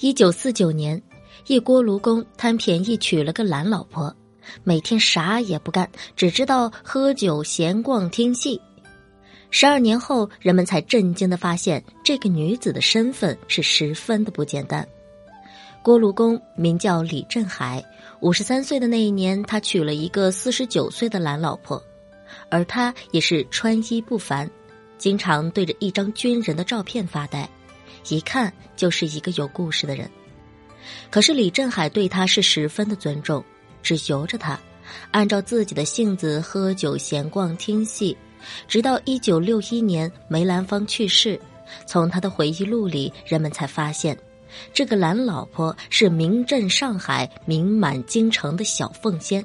一九四九年，一锅炉工贪便宜娶了个懒老婆，每天啥也不干，只知道喝酒、闲逛、听戏。十二年后，人们才震惊的发现，这个女子的身份是十分的不简单。锅炉工名叫李振海，五十三岁的那一年，他娶了一个四十九岁的懒老婆，而他也是穿衣不凡，经常对着一张军人的照片发呆。一看就是一个有故事的人，可是李振海对他是十分的尊重，只由着他，按照自己的性子喝酒、闲逛、听戏，直到一九六一年梅兰芳去世，从他的回忆录里，人们才发现，这个懒老婆是名震上海、名满京城的小凤仙。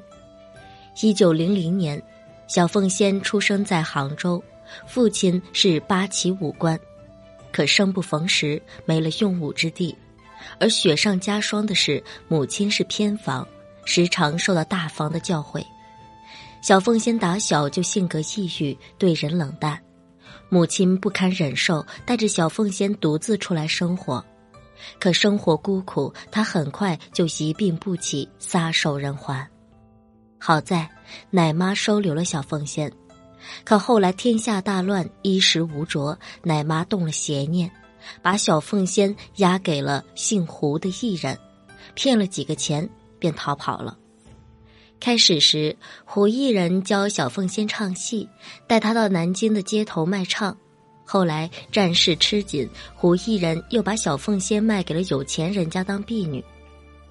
一九零零年，小凤仙出生在杭州，父亲是八旗武官。可生不逢时，没了用武之地，而雪上加霜的是，母亲是偏房，时常受到大房的教诲。小凤仙打小就性格抑郁，对人冷淡，母亲不堪忍受，带着小凤仙独自出来生活。可生活孤苦，她很快就一病不起，撒手人寰。好在奶妈收留了小凤仙。可后来天下大乱，衣食无着，奶妈动了邪念，把小凤仙押给了姓胡的艺人，骗了几个钱便逃跑了。开始时，胡艺人教小凤仙唱戏，带她到南京的街头卖唱。后来战事吃紧，胡艺人又把小凤仙卖给了有钱人家当婢女。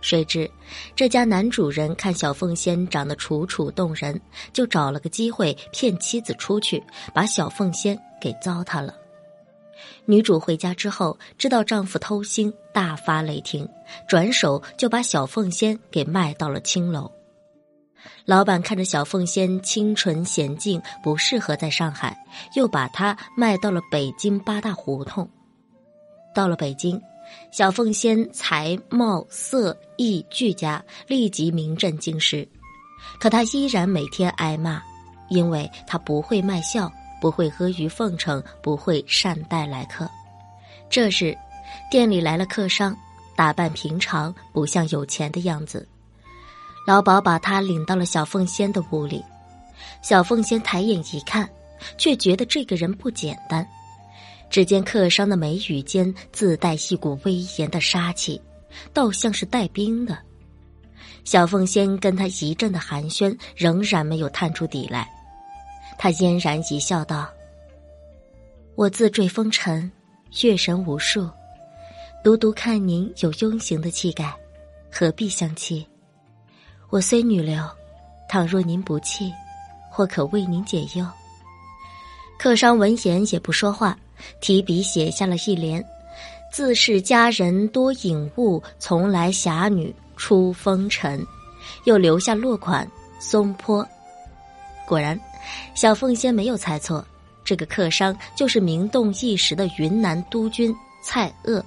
谁知，这家男主人看小凤仙长得楚楚动人，就找了个机会骗妻子出去，把小凤仙给糟蹋了。女主回家之后，知道丈夫偷腥，大发雷霆，转手就把小凤仙给卖到了青楼。老板看着小凤仙清纯娴静，不适合在上海，又把她卖到了北京八大胡同。到了北京。小凤仙才貌色艺俱佳，立即名震京师。可她依然每天挨骂，因为她不会卖笑，不会阿谀奉承，不会善待来客。这日，店里来了客商，打扮平常，不像有钱的样子。老鸨把他领到了小凤仙的屋里，小凤仙抬眼一看，却觉得这个人不简单。只见客商的眉宇间自带一股威严的杀气，倒像是带兵的。小凤仙跟他一阵的寒暄，仍然没有探出底来。他嫣然一笑，道：“我自坠风尘，月神无数，独独看您有庸行的气概，何必相欺？我虽女流，倘若您不弃，或可为您解忧。”客商闻言也不说话。提笔写下了一联：“自是佳人多隐物，从来侠女出风尘。”又留下落款“松坡”。果然，小凤仙没有猜错，这个客商就是名动一时的云南督军蔡锷。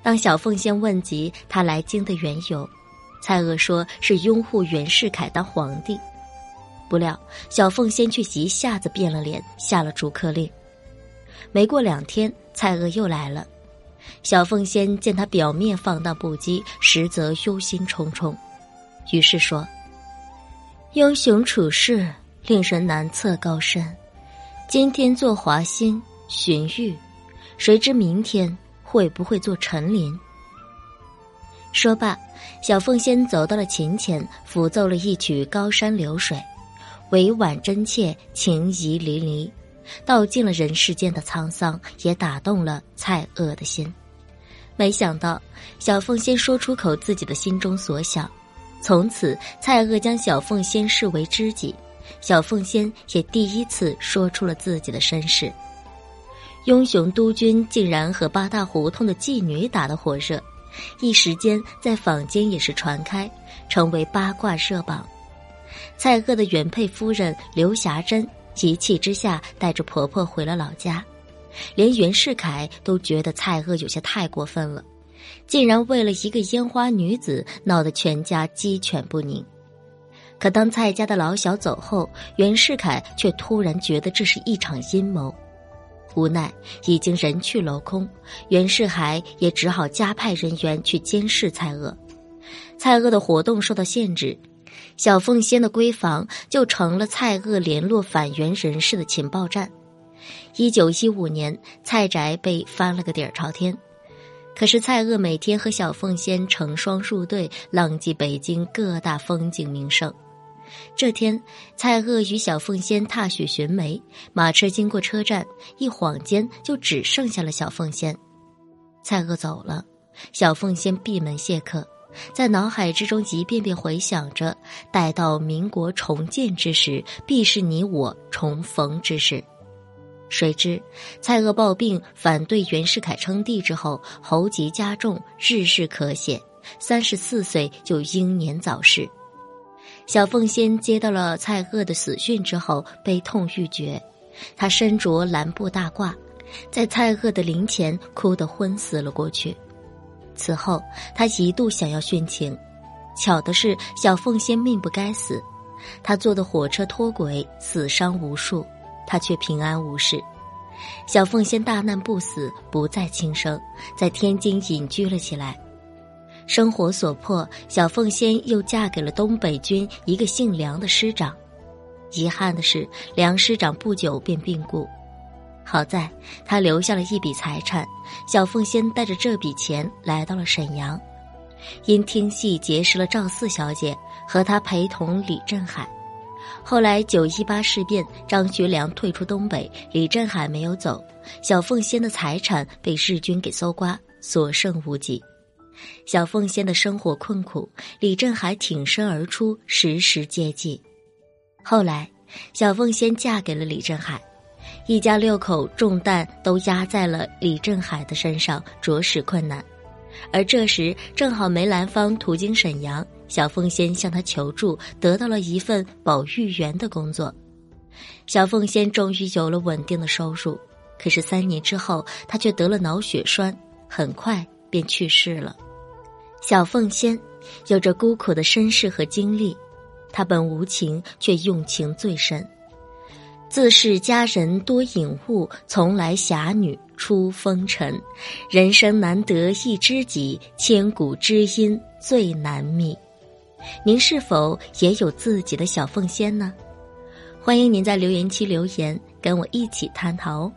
当小凤仙问及他来京的缘由，蔡锷说是拥护袁世凯当皇帝。不料，小凤仙却一下子变了脸，下了逐客令。没过两天，蔡锷又来了。小凤仙见他表面放荡不羁，实则忧心忡忡，于是说：“英雄处世，令人难测高深。今天做华歆、荀彧，谁知明天会不会做陈琳？”说罢，小凤仙走到了琴前，抚奏了一曲《高山流水》，委婉真切，情谊淋漓。道尽了人世间的沧桑，也打动了蔡锷的心。没想到小凤仙说出口自己的心中所想，从此蔡锷将小凤仙视为知己，小凤仙也第一次说出了自己的身世。英雄督军竟然和八大胡同的妓女打得火热，一时间在坊间也是传开，成为八卦热榜。蔡锷的原配夫人刘霞珍。一气之下，带着婆婆回了老家，连袁世凯都觉得蔡锷有些太过分了，竟然为了一个烟花女子闹得全家鸡犬不宁。可当蔡家的老小走后，袁世凯却突然觉得这是一场阴谋。无奈已经人去楼空，袁世凯也只好加派人员去监视蔡锷。蔡锷的活动受到限制，小凤仙的闺房就成了蔡锷联络反袁人士的情报站。一九一五年，蔡宅被翻了个底儿朝天。可是蔡锷每天和小凤仙成双入对，浪迹北京各大风景名胜。这天，蔡锷与小凤仙踏雪寻梅，马车经过车站，一晃间就只剩下了小凤仙。蔡锷走了，小凤仙闭门谢客，在脑海之中一遍遍回想着：待到民国重建之时，必是你我重逢之时。谁知蔡锷暴病，反对袁世凯称帝之后，喉疾加重，日日咳血，三十四岁就英年早逝。小凤仙接到了蔡锷的死讯之后，悲痛欲绝，她身着蓝布大褂，在蔡锷的灵前哭得昏死了过去。此后，他一度想要殉情，巧的是小凤仙命不该死，她坐的火车脱轨，死伤无数。他却平安无事，小凤仙大难不死，不再轻生，在天津隐居了起来。生活所迫，小凤仙又嫁给了东北军一个姓梁的师长。遗憾的是，梁师长不久便病故。好在他留下了一笔财产，小凤仙带着这笔钱来到了沈阳，因听戏结识了赵四小姐，和她陪同李振海。后来九一八事变，张学良退出东北，李振海没有走，小凤仙的财产被日军给搜刮，所剩无几。小凤仙的生活困苦，李振海挺身而出，时时接济。后来，小凤仙嫁给了李振海，一家六口重担都压在了李振海的身上，着实困难。而这时正好梅兰芳途经沈阳。小凤仙向他求助，得到了一份保育员的工作。小凤仙终于有了稳定的收入，可是三年之后，她却得了脑血栓，很快便去世了。小凤仙有着孤苦的身世和经历，她本无情，却用情最深。自是佳人多隐物，从来侠女出风尘。人生难得一知己，千古知音最难觅。您是否也有自己的小凤仙呢？欢迎您在留言区留言，跟我一起探讨哦。